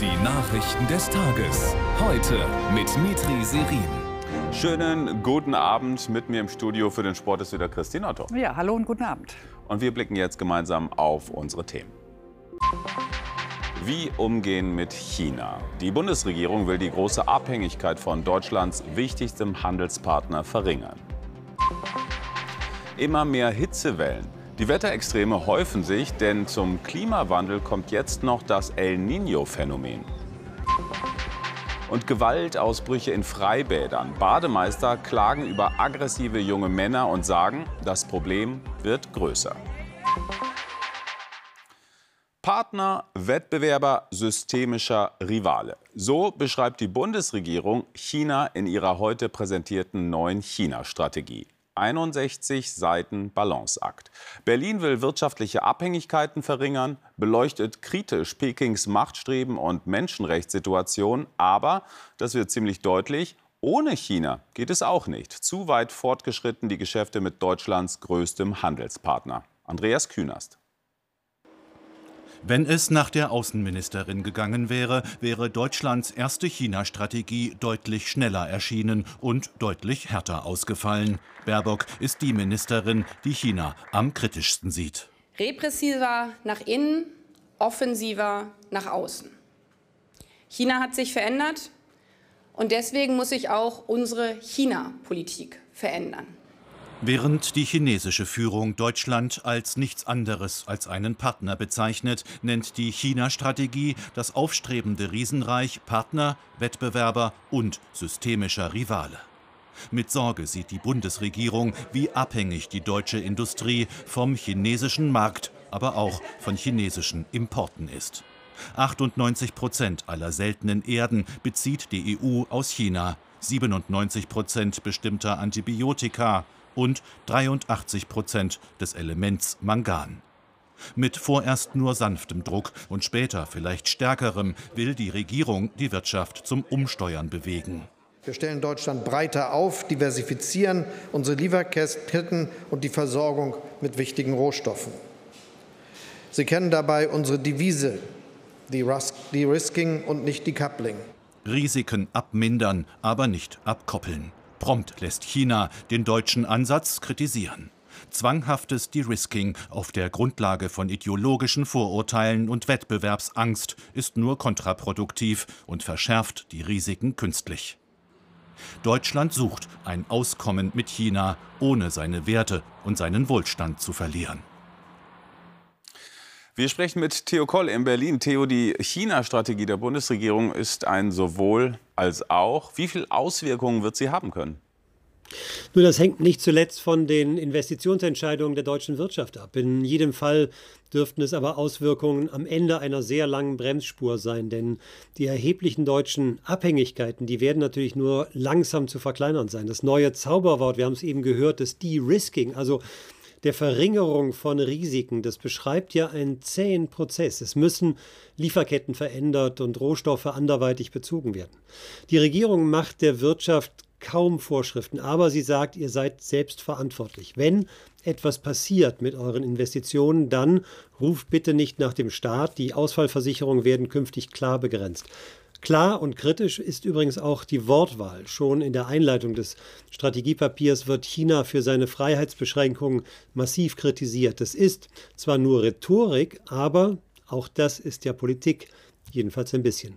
Die Nachrichten des Tages. Heute mit Mitri Serin. Schönen guten Abend. Mit mir im Studio für den Sport ist wieder Christine Otto. Ja, hallo und guten Abend. Und wir blicken jetzt gemeinsam auf unsere Themen. Wie umgehen mit China? Die Bundesregierung will die große Abhängigkeit von Deutschlands wichtigstem Handelspartner verringern. Immer mehr Hitzewellen. Die Wetterextreme häufen sich, denn zum Klimawandel kommt jetzt noch das El Niño-Phänomen. Und Gewaltausbrüche in Freibädern. Bademeister klagen über aggressive junge Männer und sagen, das Problem wird größer. Partner, Wettbewerber, systemischer Rivale. So beschreibt die Bundesregierung China in ihrer heute präsentierten neuen China-Strategie. 61 Seiten Balanceakt. Berlin will wirtschaftliche Abhängigkeiten verringern, beleuchtet kritisch Pekings Machtstreben und Menschenrechtssituation. Aber, das wird ziemlich deutlich, ohne China geht es auch nicht. Zu weit fortgeschritten die Geschäfte mit Deutschlands größtem Handelspartner. Andreas Künast. Wenn es nach der Außenministerin gegangen wäre, wäre Deutschlands erste China-Strategie deutlich schneller erschienen und deutlich härter ausgefallen. Baerbock ist die Ministerin, die China am kritischsten sieht. Repressiver nach innen, offensiver nach außen. China hat sich verändert und deswegen muss sich auch unsere China-Politik verändern. Während die chinesische Führung Deutschland als nichts anderes als einen Partner bezeichnet, nennt die China-Strategie das aufstrebende Riesenreich Partner, Wettbewerber und systemischer Rivale. Mit Sorge sieht die Bundesregierung, wie abhängig die deutsche Industrie vom chinesischen Markt, aber auch von chinesischen Importen ist. 98 Prozent aller seltenen Erden bezieht die EU aus China, 97 Prozent bestimmter Antibiotika, und 83 Prozent des Elements Mangan. Mit vorerst nur sanftem Druck und später vielleicht stärkerem will die Regierung die Wirtschaft zum Umsteuern bewegen. Wir stellen Deutschland breiter auf, diversifizieren unsere Lieferketten und die Versorgung mit wichtigen Rohstoffen. Sie kennen dabei unsere Devise, De-Risking und nicht Decoupling. Risiken abmindern, aber nicht abkoppeln. Prompt lässt China den deutschen Ansatz kritisieren. Zwanghaftes De-Risking auf der Grundlage von ideologischen Vorurteilen und Wettbewerbsangst ist nur kontraproduktiv und verschärft die Risiken künstlich. Deutschland sucht ein Auskommen mit China, ohne seine Werte und seinen Wohlstand zu verlieren. Wir sprechen mit Theo Koll in Berlin. Theo, die China-Strategie der Bundesregierung ist ein sowohl als auch. Wie viele Auswirkungen wird sie haben können? Nur das hängt nicht zuletzt von den Investitionsentscheidungen der deutschen Wirtschaft ab. In jedem Fall dürften es aber Auswirkungen am Ende einer sehr langen Bremsspur sein, denn die erheblichen deutschen Abhängigkeiten, die werden natürlich nur langsam zu verkleinern sein. Das neue Zauberwort, wir haben es eben gehört, das De-Risking, also der Verringerung von Risiken. Das beschreibt ja einen zähen Prozess. Es müssen Lieferketten verändert und Rohstoffe anderweitig bezogen werden. Die Regierung macht der Wirtschaft kaum Vorschriften, aber sie sagt, ihr seid selbst verantwortlich. Wenn etwas passiert mit euren Investitionen, dann ruft bitte nicht nach dem Staat. Die Ausfallversicherungen werden künftig klar begrenzt. Klar und kritisch ist übrigens auch die Wortwahl. Schon in der Einleitung des Strategiepapiers wird China für seine Freiheitsbeschränkungen massiv kritisiert. Das ist zwar nur Rhetorik, aber auch das ist ja Politik, jedenfalls ein bisschen.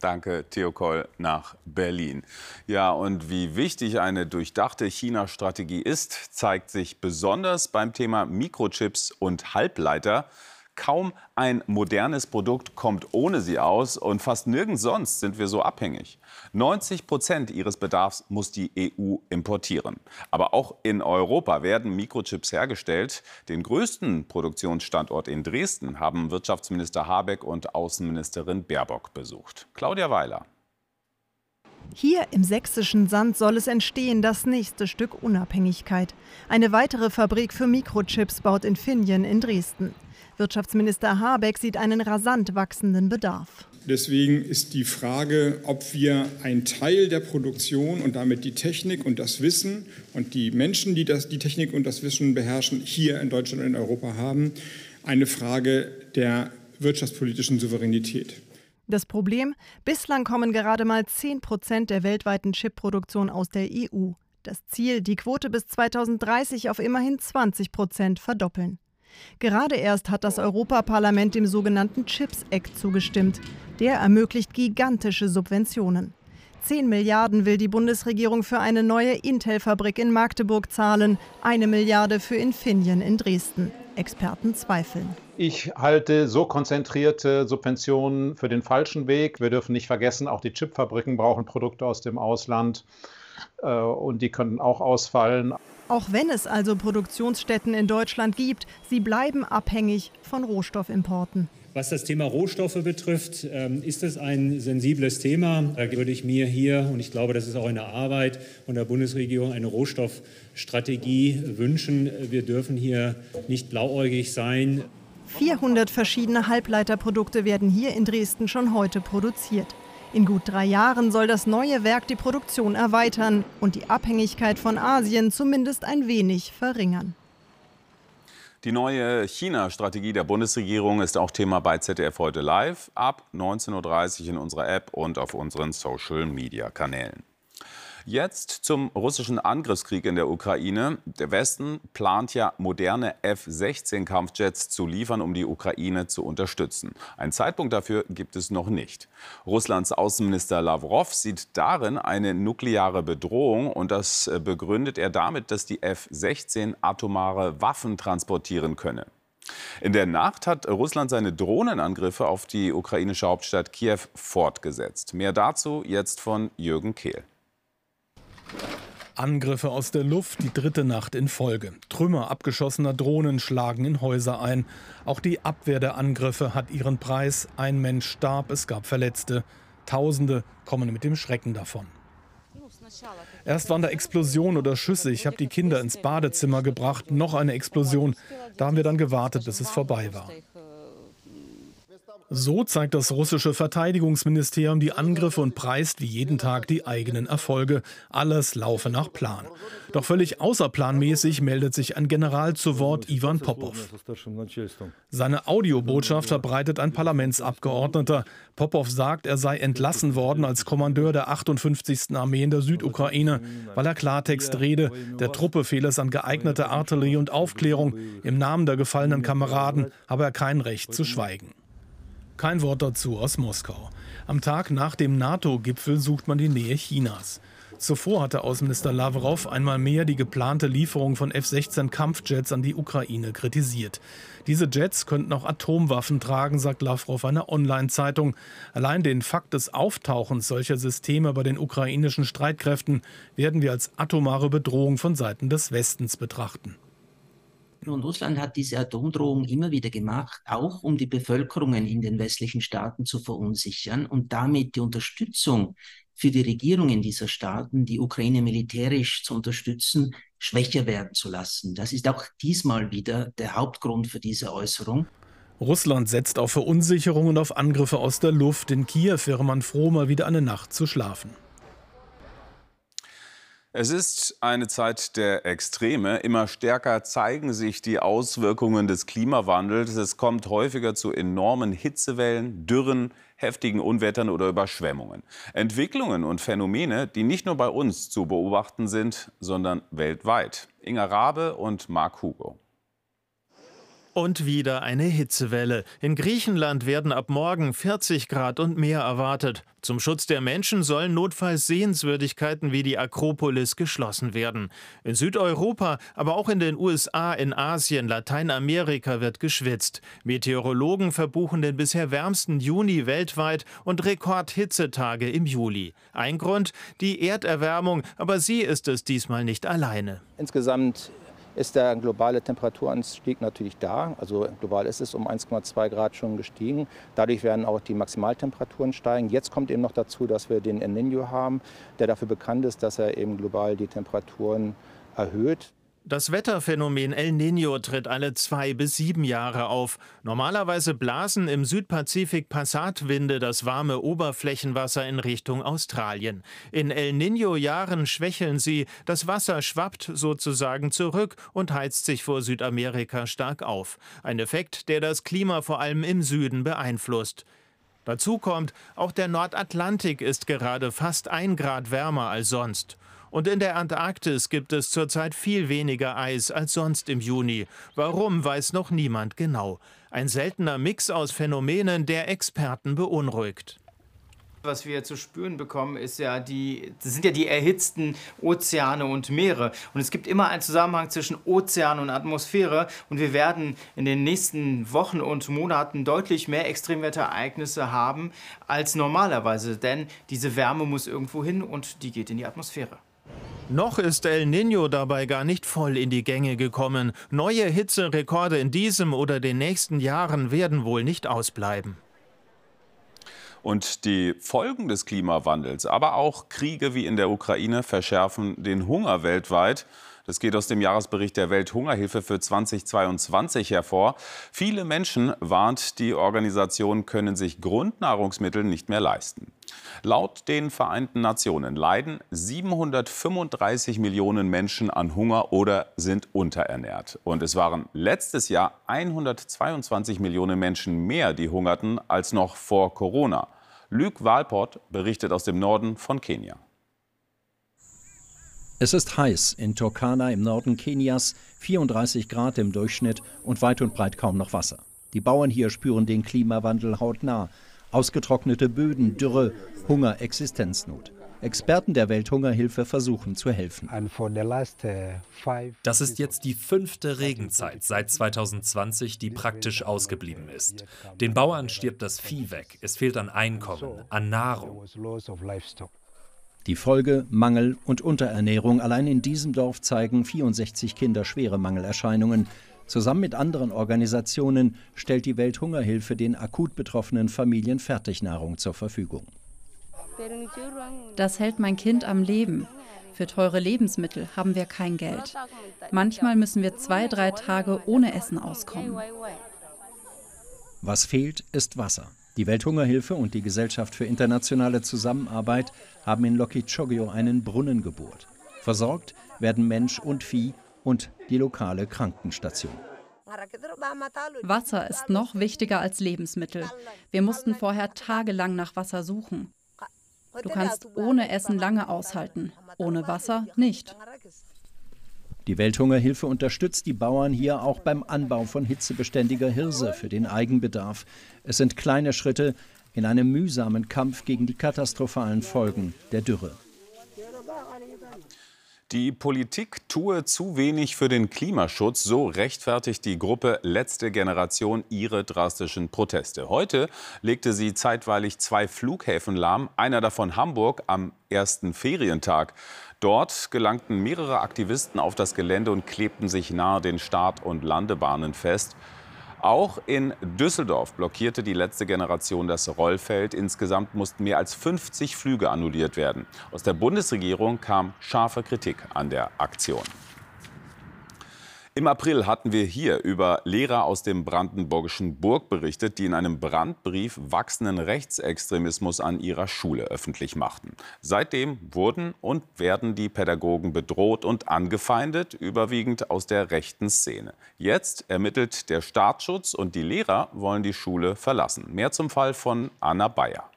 Danke, Theo Koll nach Berlin. Ja, und wie wichtig eine durchdachte China-Strategie ist, zeigt sich besonders beim Thema Mikrochips und Halbleiter. Kaum ein modernes Produkt kommt ohne sie aus und fast nirgends sonst sind wir so abhängig. 90 Prozent ihres Bedarfs muss die EU importieren. Aber auch in Europa werden Mikrochips hergestellt. Den größten Produktionsstandort in Dresden haben Wirtschaftsminister Habeck und Außenministerin Baerbock besucht. Claudia Weiler. Hier im sächsischen Sand soll es entstehen, das nächste Stück Unabhängigkeit. Eine weitere Fabrik für Mikrochips baut Infineon in Dresden. Wirtschaftsminister Habeck sieht einen rasant wachsenden Bedarf. Deswegen ist die Frage, ob wir einen Teil der Produktion und damit die Technik und das Wissen und die Menschen, die das, die Technik und das Wissen beherrschen, hier in Deutschland und in Europa haben, eine Frage der wirtschaftspolitischen Souveränität. Das Problem? Bislang kommen gerade mal 10 Prozent der weltweiten Chipproduktion aus der EU. Das Ziel, die Quote bis 2030 auf immerhin 20 Prozent verdoppeln. Gerade erst hat das Europaparlament dem sogenannten Chips Act zugestimmt. Der ermöglicht gigantische Subventionen. 10 Milliarden will die Bundesregierung für eine neue Intel-Fabrik in Magdeburg zahlen, eine Milliarde für Infineon in Dresden. Experten zweifeln. Ich halte so konzentrierte Subventionen für den falschen Weg. Wir dürfen nicht vergessen, auch die Chipfabriken brauchen Produkte aus dem Ausland äh, und die können auch ausfallen. Auch wenn es also Produktionsstätten in Deutschland gibt, sie bleiben abhängig von Rohstoffimporten. Was das Thema Rohstoffe betrifft, ähm, ist es ein sensibles Thema. Da würde ich mir hier, und ich glaube, das ist auch in der Arbeit von der Bundesregierung, eine Rohstoffstrategie wünschen. Wir dürfen hier nicht blauäugig sein. 400 verschiedene Halbleiterprodukte werden hier in Dresden schon heute produziert. In gut drei Jahren soll das neue Werk die Produktion erweitern und die Abhängigkeit von Asien zumindest ein wenig verringern. Die neue China-Strategie der Bundesregierung ist auch Thema bei ZDF heute live ab 19.30 Uhr in unserer App und auf unseren Social-Media-Kanälen. Jetzt zum russischen Angriffskrieg in der Ukraine. Der Westen plant ja moderne F-16-Kampfjets zu liefern, um die Ukraine zu unterstützen. Einen Zeitpunkt dafür gibt es noch nicht. Russlands Außenminister Lavrov sieht darin eine nukleare Bedrohung und das äh, begründet er damit, dass die F-16 atomare Waffen transportieren könne. In der Nacht hat Russland seine Drohnenangriffe auf die ukrainische Hauptstadt Kiew fortgesetzt. Mehr dazu jetzt von Jürgen Kehl. Angriffe aus der Luft, die dritte Nacht in Folge. Trümmer abgeschossener Drohnen schlagen in Häuser ein. Auch die Abwehr der Angriffe hat ihren Preis. Ein Mensch starb, es gab Verletzte. Tausende kommen mit dem Schrecken davon. Erst waren da Explosionen oder Schüsse. Ich habe die Kinder ins Badezimmer gebracht. Noch eine Explosion. Da haben wir dann gewartet, bis es vorbei war. So zeigt das russische Verteidigungsministerium die Angriffe und preist wie jeden Tag die eigenen Erfolge. Alles laufe nach Plan. Doch völlig außerplanmäßig meldet sich ein General zu Wort, Ivan Popov. Seine Audiobotschaft verbreitet ein Parlamentsabgeordneter. Popov sagt, er sei entlassen worden als Kommandeur der 58. Armee in der Südukraine, weil er Klartext rede. Der Truppe fehle es an geeigneter Artillerie und Aufklärung. Im Namen der gefallenen Kameraden habe er kein Recht zu schweigen. Kein Wort dazu aus Moskau. Am Tag nach dem NATO-Gipfel sucht man die Nähe Chinas. Zuvor hatte Außenminister Lavrov einmal mehr die geplante Lieferung von F-16 Kampfjets an die Ukraine kritisiert. Diese Jets könnten auch Atomwaffen tragen, sagt Lavrov einer Online-Zeitung. Allein den Fakt des Auftauchens solcher Systeme bei den ukrainischen Streitkräften werden wir als atomare Bedrohung von Seiten des Westens betrachten. Und Russland hat diese Atomdrohung immer wieder gemacht, auch um die Bevölkerungen in den westlichen Staaten zu verunsichern und damit die Unterstützung für die Regierungen dieser Staaten, die Ukraine militärisch zu unterstützen, schwächer werden zu lassen. Das ist auch diesmal wieder der Hauptgrund für diese Äußerung. Russland setzt auf Verunsicherung und auf Angriffe aus der Luft. In Kiew wäre man froh, mal wieder eine Nacht zu schlafen. Es ist eine Zeit der Extreme. Immer stärker zeigen sich die Auswirkungen des Klimawandels. Es kommt häufiger zu enormen Hitzewellen, Dürren, heftigen Unwettern oder Überschwemmungen. Entwicklungen und Phänomene, die nicht nur bei uns zu beobachten sind, sondern weltweit. Inga Rabe und Marc Hugo. Und wieder eine Hitzewelle. In Griechenland werden ab morgen 40 Grad und mehr erwartet. Zum Schutz der Menschen sollen notfalls Sehenswürdigkeiten wie die Akropolis geschlossen werden. In Südeuropa, aber auch in den USA, in Asien, Lateinamerika wird geschwitzt. Meteorologen verbuchen den bisher wärmsten Juni weltweit und Rekordhitzetage im Juli. Ein Grund, die Erderwärmung, aber sie ist es diesmal nicht alleine. Insgesamt ist der globale Temperaturanstieg natürlich da. Also global ist es um 1,2 Grad schon gestiegen. Dadurch werden auch die Maximaltemperaturen steigen. Jetzt kommt eben noch dazu, dass wir den El Niño haben, der dafür bekannt ist, dass er eben global die Temperaturen erhöht. Das Wetterphänomen El Niño tritt alle zwei bis sieben Jahre auf. Normalerweise blasen im Südpazifik Passatwinde das warme Oberflächenwasser in Richtung Australien. In El Niño-Jahren schwächeln sie, das Wasser schwappt sozusagen zurück und heizt sich vor Südamerika stark auf. Ein Effekt, der das Klima vor allem im Süden beeinflusst. Dazu kommt, auch der Nordatlantik ist gerade fast ein Grad wärmer als sonst. Und in der Antarktis gibt es zurzeit viel weniger Eis als sonst im Juni. Warum, weiß noch niemand genau. Ein seltener Mix aus Phänomenen, der Experten beunruhigt. Was wir zu spüren bekommen, ist ja die, das sind ja die erhitzten Ozeane und Meere. Und es gibt immer einen Zusammenhang zwischen Ozean und Atmosphäre. Und wir werden in den nächsten Wochen und Monaten deutlich mehr Extremwetterereignisse haben als normalerweise. Denn diese Wärme muss irgendwo hin und die geht in die Atmosphäre. Noch ist El Niño dabei gar nicht voll in die Gänge gekommen. Neue Hitzerekorde in diesem oder den nächsten Jahren werden wohl nicht ausbleiben. Und die Folgen des Klimawandels, aber auch Kriege wie in der Ukraine verschärfen den Hunger weltweit. Das geht aus dem Jahresbericht der Welthungerhilfe für 2022 hervor. Viele Menschen, warnt die Organisation, können sich Grundnahrungsmittel nicht mehr leisten. Laut den Vereinten Nationen leiden 735 Millionen Menschen an Hunger oder sind unterernährt. Und es waren letztes Jahr 122 Millionen Menschen mehr, die hungerten, als noch vor Corona. Luc Walport berichtet aus dem Norden von Kenia. Es ist heiß in Turkana im Norden Kenias, 34 Grad im Durchschnitt und weit und breit kaum noch Wasser. Die Bauern hier spüren den Klimawandel hautnah. Ausgetrocknete Böden, Dürre, Hunger, Existenznot. Experten der Welthungerhilfe versuchen zu helfen. Das ist jetzt die fünfte Regenzeit seit 2020, die praktisch ausgeblieben ist. Den Bauern stirbt das Vieh weg. Es fehlt an Einkommen, an Nahrung. Die Folge Mangel und Unterernährung. Allein in diesem Dorf zeigen 64 Kinder schwere Mangelerscheinungen. Zusammen mit anderen Organisationen stellt die Welthungerhilfe den akut betroffenen Familien Fertignahrung zur Verfügung. Das hält mein Kind am Leben. Für teure Lebensmittel haben wir kein Geld. Manchmal müssen wir zwei, drei Tage ohne Essen auskommen. Was fehlt, ist Wasser. Die Welthungerhilfe und die Gesellschaft für internationale Zusammenarbeit haben in Lokichogyo einen Brunnen gebohrt. Versorgt werden Mensch und Vieh und die lokale Krankenstation. Wasser ist noch wichtiger als Lebensmittel. Wir mussten vorher tagelang nach Wasser suchen. Du kannst ohne Essen lange aushalten, ohne Wasser nicht. Die Welthungerhilfe unterstützt die Bauern hier auch beim Anbau von hitzebeständiger Hirse für den Eigenbedarf. Es sind kleine Schritte in einem mühsamen Kampf gegen die katastrophalen Folgen der Dürre. Die Politik tue zu wenig für den Klimaschutz, so rechtfertigt die Gruppe Letzte Generation ihre drastischen Proteste. Heute legte sie zeitweilig zwei Flughäfen lahm, einer davon Hamburg am ersten Ferientag. Dort gelangten mehrere Aktivisten auf das Gelände und klebten sich nahe den Start- und Landebahnen fest. Auch in Düsseldorf blockierte die letzte Generation das Rollfeld. Insgesamt mussten mehr als 50 Flüge annulliert werden. Aus der Bundesregierung kam scharfe Kritik an der Aktion. Im April hatten wir hier über Lehrer aus dem brandenburgischen Burg berichtet, die in einem Brandbrief wachsenden Rechtsextremismus an ihrer Schule öffentlich machten. Seitdem wurden und werden die Pädagogen bedroht und angefeindet, überwiegend aus der rechten Szene. Jetzt ermittelt der Staatsschutz und die Lehrer wollen die Schule verlassen. Mehr zum Fall von Anna Bayer.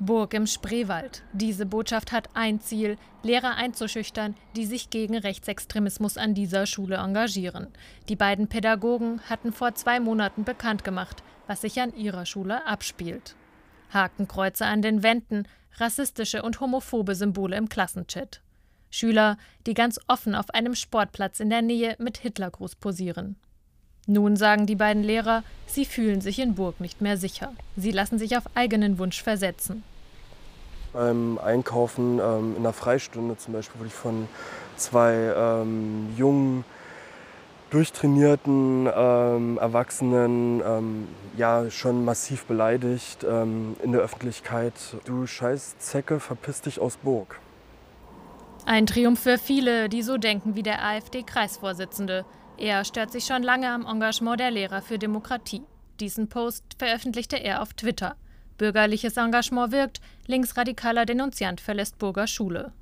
Burg im Spreewald. Diese Botschaft hat ein Ziel, Lehrer einzuschüchtern, die sich gegen Rechtsextremismus an dieser Schule engagieren. Die beiden Pädagogen hatten vor zwei Monaten bekannt gemacht, was sich an ihrer Schule abspielt. Hakenkreuze an den Wänden, rassistische und homophobe Symbole im Klassenchat. Schüler, die ganz offen auf einem Sportplatz in der Nähe mit Hitlergruß posieren. Nun sagen die beiden Lehrer, sie fühlen sich in Burg nicht mehr sicher. Sie lassen sich auf eigenen Wunsch versetzen. Beim Einkaufen ähm, in der Freistunde zum Beispiel wurde ich von zwei ähm, jungen, durchtrainierten ähm, Erwachsenen ähm, ja schon massiv beleidigt ähm, in der Öffentlichkeit. Du scheiß Zecke, verpiss dich aus Burg. Ein Triumph für viele, die so denken wie der AfD-Kreisvorsitzende. Er stört sich schon lange am Engagement der Lehrer für Demokratie. Diesen Post veröffentlichte er auf Twitter. Bürgerliches Engagement wirkt, linksradikaler Denunziant verlässt Burger Schule.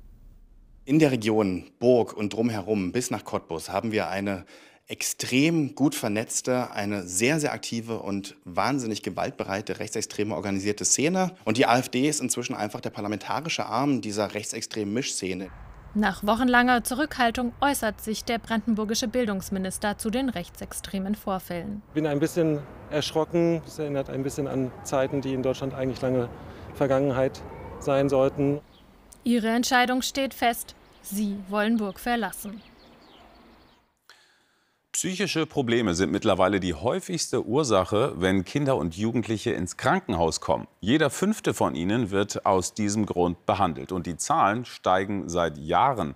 In der Region Burg und drumherum bis nach Cottbus haben wir eine extrem gut vernetzte, eine sehr, sehr aktive und wahnsinnig gewaltbereite rechtsextreme organisierte Szene. Und die AfD ist inzwischen einfach der parlamentarische Arm dieser rechtsextremen Mischszene. Nach wochenlanger Zurückhaltung äußert sich der brandenburgische Bildungsminister zu den rechtsextremen Vorfällen. Ich bin ein bisschen erschrocken. Es erinnert ein bisschen an Zeiten, die in Deutschland eigentlich lange Vergangenheit sein sollten. Ihre Entscheidung steht fest. Sie wollen Burg verlassen. Psychische Probleme sind mittlerweile die häufigste Ursache, wenn Kinder und Jugendliche ins Krankenhaus kommen. Jeder fünfte von ihnen wird aus diesem Grund behandelt. Und die Zahlen steigen seit Jahren.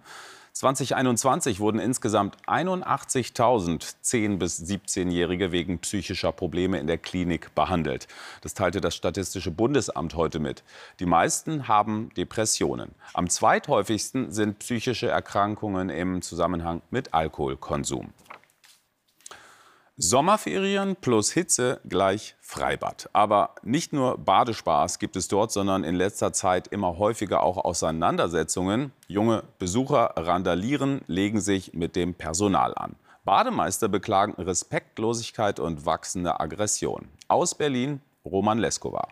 2021 wurden insgesamt 81.000 10- bis 17-Jährige wegen psychischer Probleme in der Klinik behandelt. Das teilte das Statistische Bundesamt heute mit. Die meisten haben Depressionen. Am zweithäufigsten sind psychische Erkrankungen im Zusammenhang mit Alkoholkonsum. Sommerferien plus Hitze gleich Freibad. Aber nicht nur Badespaß gibt es dort, sondern in letzter Zeit immer häufiger auch Auseinandersetzungen. Junge Besucher randalieren, legen sich mit dem Personal an. Bademeister beklagen Respektlosigkeit und wachsende Aggression. Aus Berlin Roman Leskowa.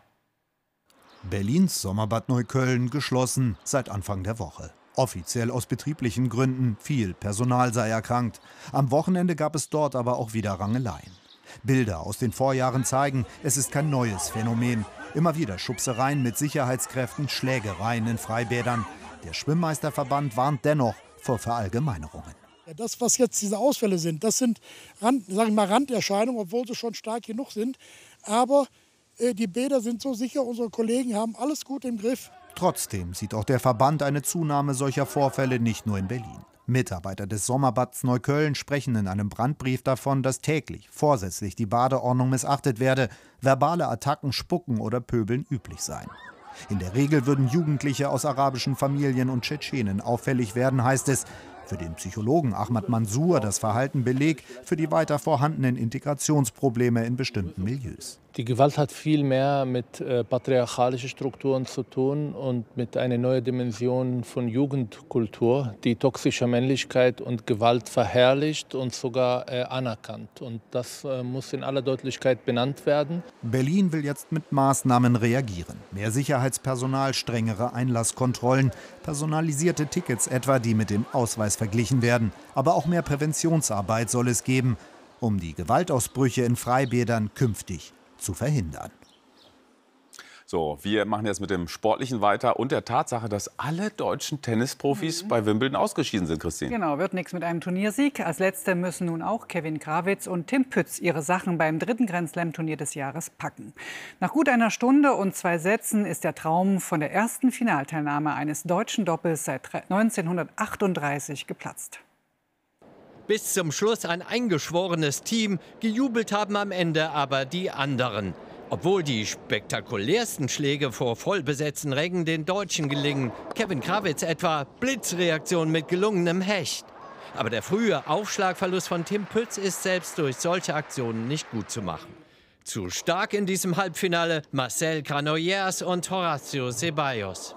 Berlins Sommerbad Neukölln geschlossen seit Anfang der Woche. Offiziell aus betrieblichen Gründen, viel Personal sei erkrankt. Am Wochenende gab es dort aber auch wieder Rangeleien. Bilder aus den Vorjahren zeigen, es ist kein neues Phänomen. Immer wieder Schubsereien mit Sicherheitskräften, Schlägereien in Freibädern. Der Schwimmmeisterverband warnt dennoch vor Verallgemeinerungen. Das, was jetzt diese Ausfälle sind, das sind Rand, sag ich mal, Randerscheinungen, obwohl sie schon stark genug sind. Aber äh, die Bäder sind so sicher, unsere Kollegen haben alles gut im Griff. Trotzdem sieht auch der Verband eine Zunahme solcher Vorfälle nicht nur in Berlin. Mitarbeiter des Sommerbads Neukölln sprechen in einem Brandbrief davon, dass täglich vorsätzlich die Badeordnung missachtet werde, verbale Attacken, Spucken oder Pöbeln üblich seien. In der Regel würden Jugendliche aus arabischen Familien und Tschetschenen auffällig werden, heißt es. Für den Psychologen Ahmad Mansour das Verhalten Beleg für die weiter vorhandenen Integrationsprobleme in bestimmten Milieus. Die Gewalt hat viel mehr mit äh, patriarchalischen Strukturen zu tun und mit einer neuen Dimension von Jugendkultur, die toxische Männlichkeit und Gewalt verherrlicht und sogar äh, anerkannt. Und das äh, muss in aller Deutlichkeit benannt werden. Berlin will jetzt mit Maßnahmen reagieren. Mehr Sicherheitspersonal, strengere Einlasskontrollen, personalisierte Tickets etwa, die mit dem Ausweis verglichen werden. Aber auch mehr Präventionsarbeit soll es geben, um die Gewaltausbrüche in Freibädern künftig zu verhindern. So, wir machen jetzt mit dem Sportlichen weiter und der Tatsache, dass alle deutschen Tennisprofis mhm. bei Wimbledon ausgeschieden sind, Christine. Genau, wird nichts mit einem Turniersieg. Als Letzte müssen nun auch Kevin Krawitz und Tim Pütz ihre Sachen beim dritten Grand Slam-Turnier des Jahres packen. Nach gut einer Stunde und zwei Sätzen ist der Traum von der ersten Finalteilnahme eines deutschen Doppels seit 1938 geplatzt bis zum Schluss ein eingeschworenes Team, gejubelt haben am Ende aber die anderen. Obwohl die spektakulärsten Schläge vor vollbesetzten Rängen den Deutschen gelingen, Kevin Krawitz etwa, Blitzreaktion mit gelungenem Hecht. Aber der frühe Aufschlagverlust von Tim Pütz ist selbst durch solche Aktionen nicht gut zu machen. Zu stark in diesem Halbfinale Marcel Granollers und Horacio Ceballos.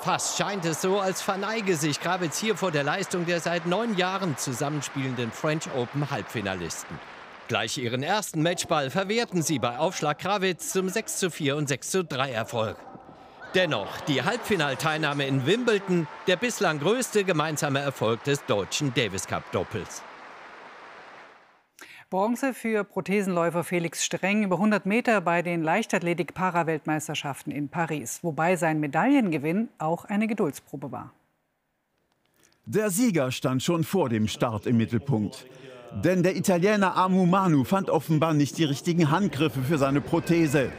Fast scheint es so, als verneige sich Krawitz hier vor der Leistung der seit neun Jahren zusammenspielenden French Open Halbfinalisten. Gleich ihren ersten Matchball verwerten sie bei Aufschlag Krawitz zum 6 zu 4 und 6 zu 3 Erfolg. Dennoch die Halbfinalteilnahme in Wimbledon, der bislang größte gemeinsame Erfolg des deutschen Davis Cup Doppels. Bronze für Prothesenläufer Felix Streng über 100 Meter bei den Leichtathletik-Paraweltmeisterschaften in Paris, wobei sein Medaillengewinn auch eine Geduldsprobe war. Der Sieger stand schon vor dem Start im Mittelpunkt. Denn der Italiener Amu Manu fand offenbar nicht die richtigen Handgriffe für seine Prothese,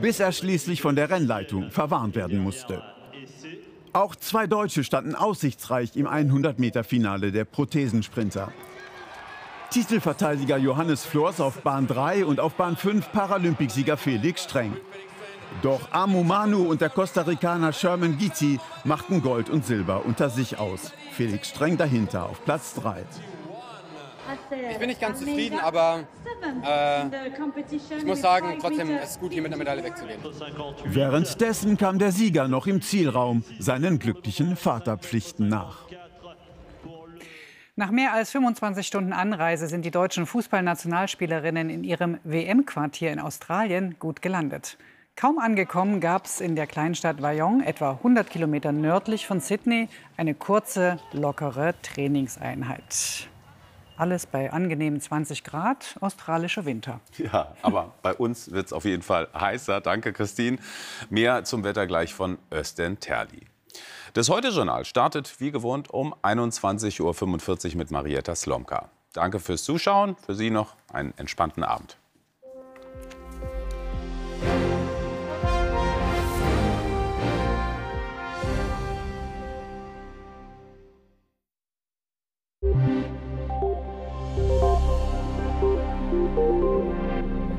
bis er schließlich von der Rennleitung verwarnt werden musste. Auch zwei Deutsche standen aussichtsreich im 100-Meter-Finale der Prothesensprinter. Titelverteidiger Johannes Flors auf Bahn 3 und auf Bahn 5 Paralympicsieger Felix Streng. Doch Amu Manu und der Costa-Ricaner Sherman Gizi machten Gold und Silber unter sich aus. Felix Streng dahinter auf Platz 3. Ich bin nicht ganz zufrieden, aber äh, ich muss sagen, trotzdem ist es gut, hier mit einer Medaille wegzugehen. Währenddessen kam der Sieger noch im Zielraum seinen glücklichen Vaterpflichten nach. Nach mehr als 25 Stunden Anreise sind die deutschen Fußballnationalspielerinnen in ihrem WM-Quartier in Australien gut gelandet. Kaum angekommen gab es in der Kleinstadt Wyong, etwa 100 Kilometer nördlich von Sydney, eine kurze, lockere Trainingseinheit. Alles bei angenehmen 20 Grad, australischer Winter. Ja, aber bei uns wird es auf jeden Fall heißer. Danke, Christine. Mehr zum Wetter gleich von Östen Terli. Das Heute-Journal startet wie gewohnt um 21.45 Uhr mit Marietta Slomka. Danke fürs Zuschauen. Für Sie noch einen entspannten Abend.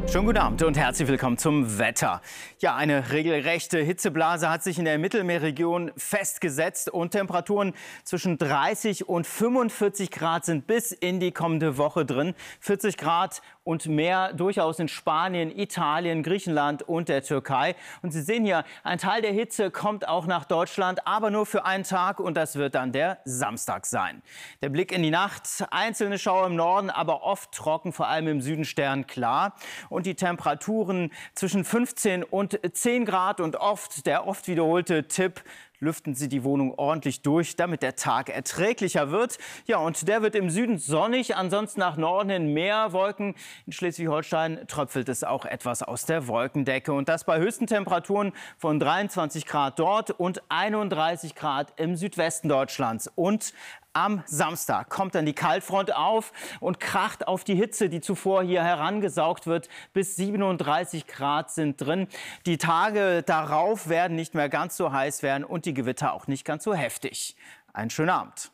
Schönen guten Abend und herzlich willkommen zum Wetter. Ja, eine regelrechte Hitzeblase hat sich in der Mittelmeerregion festgesetzt und Temperaturen zwischen 30 und 45 Grad sind bis in die kommende Woche drin. 40 Grad und mehr durchaus in Spanien, Italien, Griechenland und der Türkei. Und Sie sehen hier, ein Teil der Hitze kommt auch nach Deutschland, aber nur für einen Tag und das wird dann der Samstag sein. Der Blick in die Nacht, einzelne Schauer im Norden, aber oft trocken, vor allem im Süden sternklar. Und die Temperaturen zwischen 15 und 10 Grad und oft der oft wiederholte Tipp, lüften Sie die Wohnung ordentlich durch, damit der Tag erträglicher wird. Ja, und der wird im Süden sonnig, ansonsten nach Norden hin mehr Wolken. In Schleswig-Holstein tröpfelt es auch etwas aus der Wolkendecke. Und das bei höchsten Temperaturen von 23 Grad dort und 31 Grad im Südwesten Deutschlands. Und am Samstag kommt dann die Kaltfront auf und kracht auf die Hitze, die zuvor hier herangesaugt wird. Bis 37 Grad sind drin. Die Tage darauf werden nicht mehr ganz so heiß werden und die Gewitter auch nicht ganz so heftig. Einen schönen Abend.